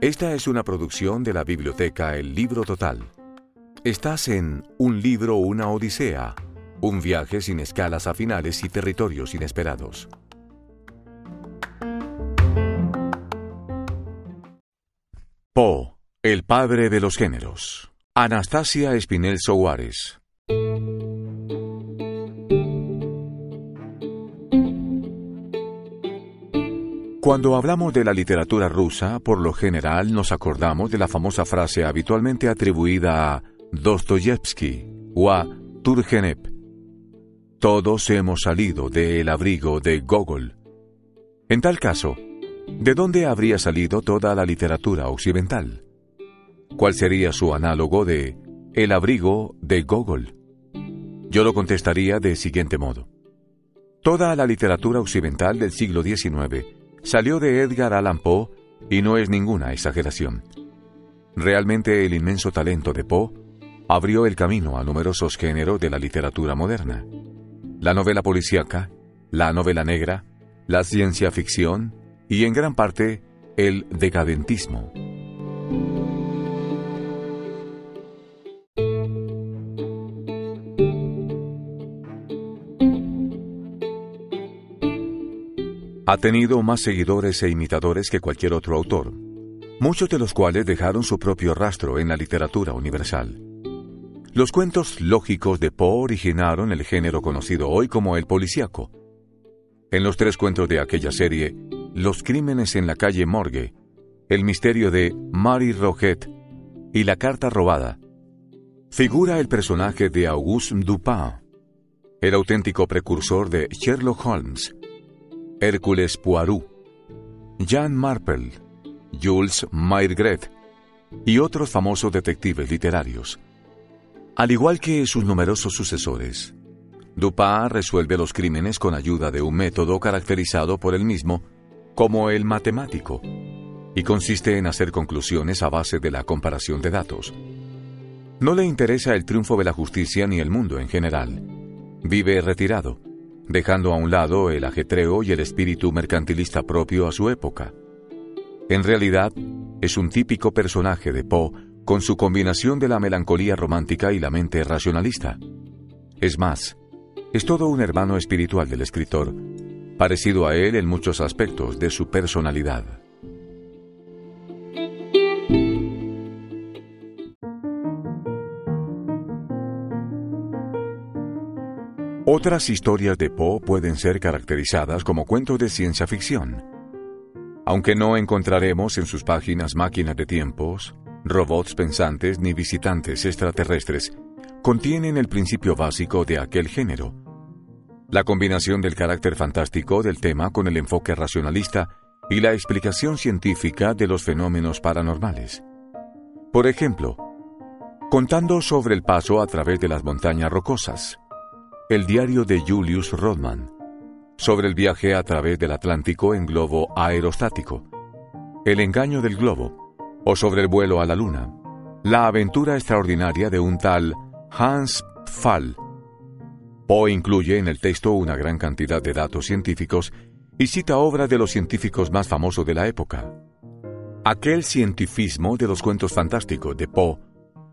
Esta es una producción de la biblioteca El Libro Total. Estás en Un libro, una odisea, un viaje sin escalas a finales y territorios inesperados. Poe, el padre de los géneros. Anastasia Espinel Soares. Cuando hablamos de la literatura rusa, por lo general nos acordamos de la famosa frase habitualmente atribuida a Dostoyevsky o a Turgenev. Todos hemos salido del abrigo de Gogol. En tal caso, ¿de dónde habría salido toda la literatura occidental? ¿Cuál sería su análogo de El abrigo de Gogol? Yo lo contestaría de siguiente modo. Toda la literatura occidental del siglo XIX salió de Edgar Allan Poe y no es ninguna exageración. Realmente el inmenso talento de Poe abrió el camino a numerosos géneros de la literatura moderna. La novela policíaca, la novela negra, la ciencia ficción y en gran parte el decadentismo. Ha tenido más seguidores e imitadores que cualquier otro autor, muchos de los cuales dejaron su propio rastro en la literatura universal. Los cuentos lógicos de Poe originaron el género conocido hoy como el policíaco. En los tres cuentos de aquella serie, Los crímenes en la calle Morgue, El misterio de Marie Roget y La carta robada, figura el personaje de Auguste Dupin, el auténtico precursor de Sherlock Holmes, Hércules Poirot, Jean Marple, Jules Maigret y otros famosos detectives literarios. Al igual que sus numerosos sucesores, Dupin resuelve los crímenes con ayuda de un método caracterizado por él mismo como el matemático, y consiste en hacer conclusiones a base de la comparación de datos. No le interesa el triunfo de la justicia ni el mundo en general. Vive retirado, dejando a un lado el ajetreo y el espíritu mercantilista propio a su época. En realidad, es un típico personaje de Poe con su combinación de la melancolía romántica y la mente racionalista. Es más, es todo un hermano espiritual del escritor, parecido a él en muchos aspectos de su personalidad. Otras historias de Poe pueden ser caracterizadas como cuentos de ciencia ficción. Aunque no encontraremos en sus páginas máquinas de tiempos, robots pensantes ni visitantes extraterrestres, contienen el principio básico de aquel género. La combinación del carácter fantástico del tema con el enfoque racionalista y la explicación científica de los fenómenos paranormales. Por ejemplo, contando sobre el paso a través de las montañas rocosas, el diario de Julius Rodman, sobre el viaje a través del Atlántico en globo aerostático, el engaño del globo, o sobre el vuelo a la Luna, la aventura extraordinaria de un tal Hans Pfahl. Poe incluye en el texto una gran cantidad de datos científicos y cita obras de los científicos más famosos de la época. Aquel cientifismo de los cuentos fantásticos de Poe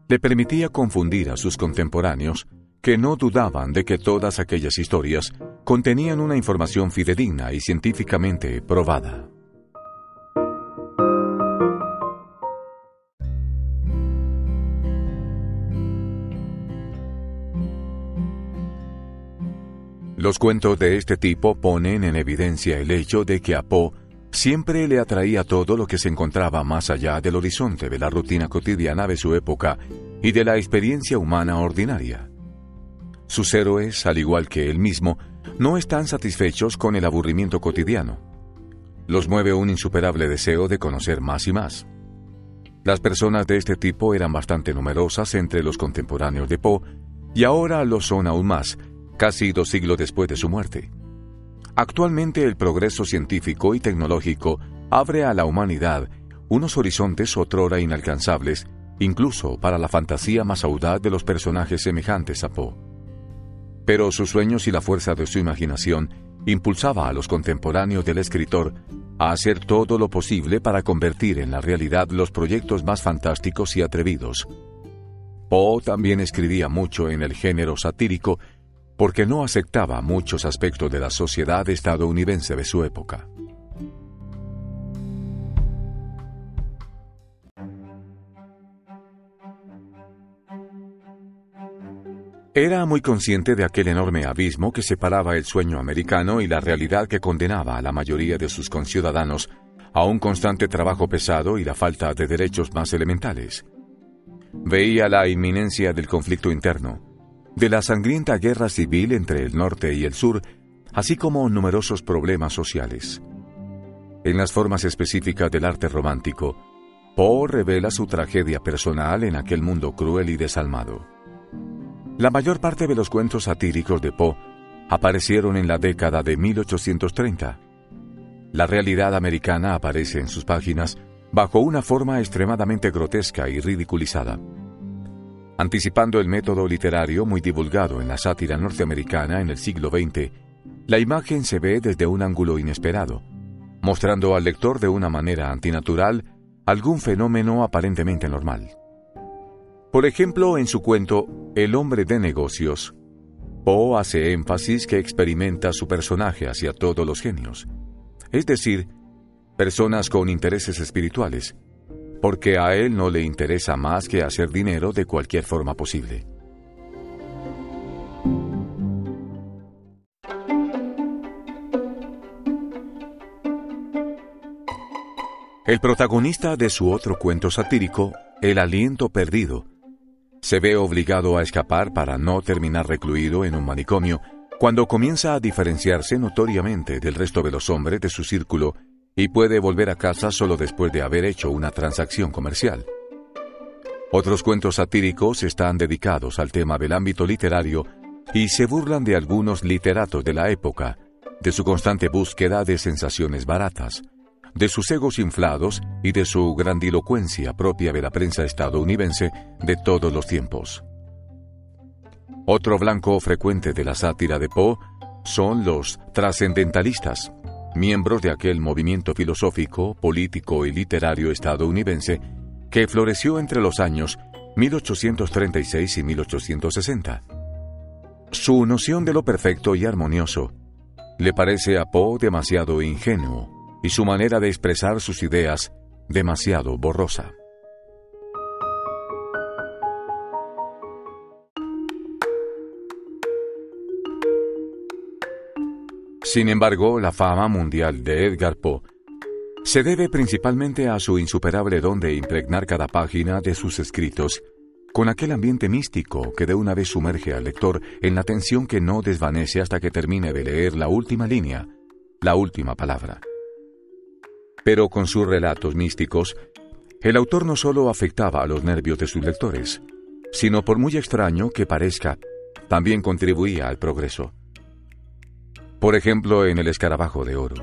le permitía confundir a sus contemporáneos que no dudaban de que todas aquellas historias contenían una información fidedigna y científicamente probada. Los cuentos de este tipo ponen en evidencia el hecho de que a Poe siempre le atraía todo lo que se encontraba más allá del horizonte de la rutina cotidiana de su época y de la experiencia humana ordinaria. Sus héroes, al igual que él mismo, no están satisfechos con el aburrimiento cotidiano. Los mueve un insuperable deseo de conocer más y más. Las personas de este tipo eran bastante numerosas entre los contemporáneos de Poe y ahora lo son aún más, casi dos siglos después de su muerte. Actualmente el progreso científico y tecnológico abre a la humanidad unos horizontes otrora inalcanzables, incluso para la fantasía más audaz de los personajes semejantes a Poe pero sus sueños y la fuerza de su imaginación impulsaba a los contemporáneos del escritor a hacer todo lo posible para convertir en la realidad los proyectos más fantásticos y atrevidos. Poe también escribía mucho en el género satírico porque no aceptaba muchos aspectos de la sociedad estadounidense de su época. Era muy consciente de aquel enorme abismo que separaba el sueño americano y la realidad que condenaba a la mayoría de sus conciudadanos a un constante trabajo pesado y la falta de derechos más elementales. Veía la inminencia del conflicto interno, de la sangrienta guerra civil entre el norte y el sur, así como numerosos problemas sociales. En las formas específicas del arte romántico, Poe revela su tragedia personal en aquel mundo cruel y desalmado. La mayor parte de los cuentos satíricos de Poe aparecieron en la década de 1830. La realidad americana aparece en sus páginas bajo una forma extremadamente grotesca y ridiculizada. Anticipando el método literario muy divulgado en la sátira norteamericana en el siglo XX, la imagen se ve desde un ángulo inesperado, mostrando al lector de una manera antinatural algún fenómeno aparentemente normal. Por ejemplo, en su cuento El hombre de negocios, Poe hace énfasis que experimenta su personaje hacia todos los genios, es decir, personas con intereses espirituales, porque a él no le interesa más que hacer dinero de cualquier forma posible. El protagonista de su otro cuento satírico, El aliento perdido, se ve obligado a escapar para no terminar recluido en un manicomio cuando comienza a diferenciarse notoriamente del resto de los hombres de su círculo y puede volver a casa solo después de haber hecho una transacción comercial. Otros cuentos satíricos están dedicados al tema del ámbito literario y se burlan de algunos literatos de la época, de su constante búsqueda de sensaciones baratas, de sus egos inflados y de su grandilocuencia propia de la prensa estadounidense de todos los tiempos. Otro blanco frecuente de la sátira de Poe son los trascendentalistas, miembros de aquel movimiento filosófico, político y literario estadounidense que floreció entre los años 1836 y 1860. Su noción de lo perfecto y armonioso le parece a Poe demasiado ingenuo y su manera de expresar sus ideas demasiado borrosa. Sin embargo, la fama mundial de Edgar Poe se debe principalmente a su insuperable don de impregnar cada página de sus escritos con aquel ambiente místico que de una vez sumerge al lector en la tensión que no desvanece hasta que termine de leer la última línea, la última palabra. Pero con sus relatos místicos, el autor no solo afectaba a los nervios de sus lectores, sino por muy extraño que parezca, también contribuía al progreso. Por ejemplo, en El escarabajo de oro,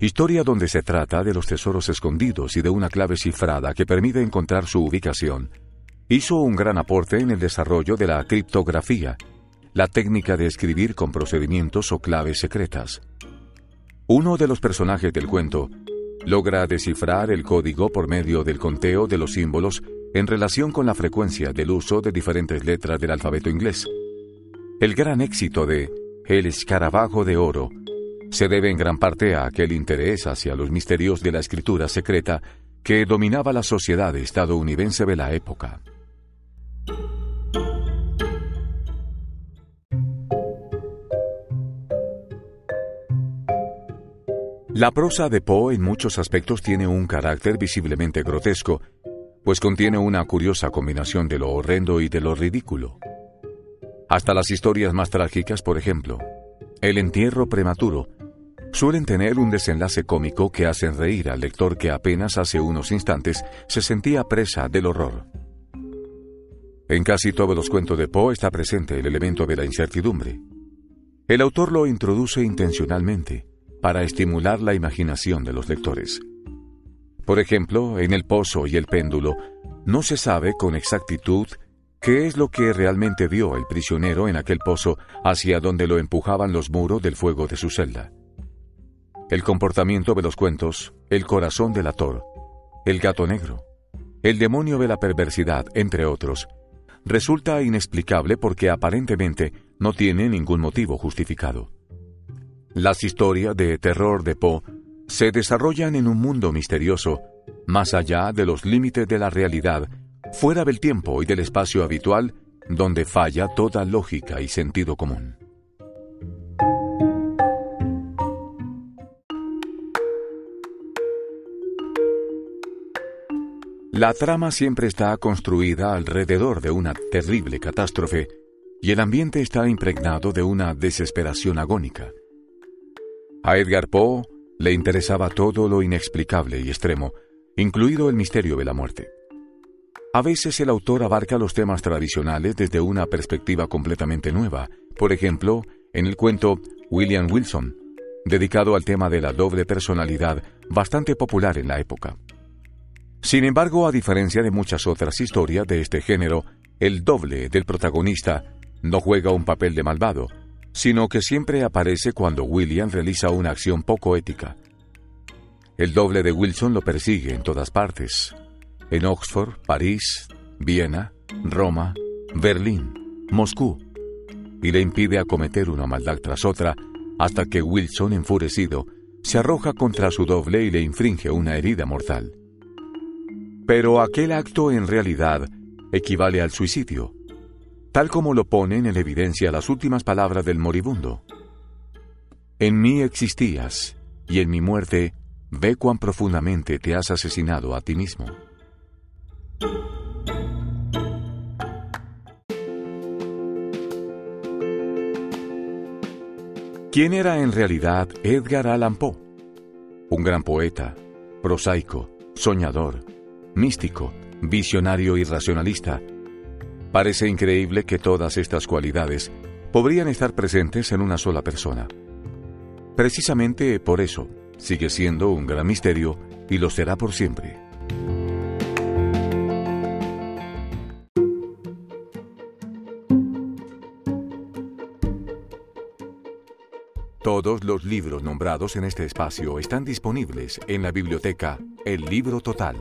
historia donde se trata de los tesoros escondidos y de una clave cifrada que permite encontrar su ubicación, hizo un gran aporte en el desarrollo de la criptografía, la técnica de escribir con procedimientos o claves secretas. Uno de los personajes del cuento logra descifrar el código por medio del conteo de los símbolos en relación con la frecuencia del uso de diferentes letras del alfabeto inglés. El gran éxito de El escarabajo de oro se debe en gran parte a aquel interés hacia los misterios de la escritura secreta que dominaba la sociedad estadounidense de la época. La prosa de Poe en muchos aspectos tiene un carácter visiblemente grotesco, pues contiene una curiosa combinación de lo horrendo y de lo ridículo. Hasta las historias más trágicas, por ejemplo, el entierro prematuro, suelen tener un desenlace cómico que hacen reír al lector que apenas hace unos instantes se sentía presa del horror. En casi todos los cuentos de Poe está presente el elemento de la incertidumbre. El autor lo introduce intencionalmente, para estimular la imaginación de los lectores. Por ejemplo, en El Pozo y el Péndulo, no se sabe con exactitud ¿Qué es lo que realmente vio el prisionero en aquel pozo hacia donde lo empujaban los muros del fuego de su celda? El comportamiento de los cuentos, el corazón del ator, el gato negro, el demonio de la perversidad, entre otros, resulta inexplicable porque aparentemente no tiene ningún motivo justificado. Las historias de terror de Poe se desarrollan en un mundo misterioso, más allá de los límites de la realidad, fuera del tiempo y del espacio habitual, donde falla toda lógica y sentido común. La trama siempre está construida alrededor de una terrible catástrofe y el ambiente está impregnado de una desesperación agónica. A Edgar Poe le interesaba todo lo inexplicable y extremo, incluido el misterio de la muerte. A veces el autor abarca los temas tradicionales desde una perspectiva completamente nueva, por ejemplo, en el cuento William Wilson, dedicado al tema de la doble personalidad bastante popular en la época. Sin embargo, a diferencia de muchas otras historias de este género, el doble del protagonista no juega un papel de malvado, sino que siempre aparece cuando William realiza una acción poco ética. El doble de Wilson lo persigue en todas partes, en Oxford, París, Viena, Roma, Berlín, Moscú, y le impide acometer una maldad tras otra hasta que Wilson, enfurecido, se arroja contra su doble y le infringe una herida mortal. Pero aquel acto en realidad equivale al suicidio, tal como lo ponen en evidencia las últimas palabras del moribundo. En mí existías, y en mi muerte ve cuán profundamente te has asesinado a ti mismo. ¿Quién era en realidad Edgar Allan Poe? Un gran poeta, prosaico, soñador, místico, visionario y racionalista. Parece increíble que todas estas cualidades podrían estar presentes en una sola persona. Precisamente por eso, sigue siendo un gran misterio y lo será por siempre. Todos los libros nombrados en este espacio están disponibles en la biblioteca El Libro Total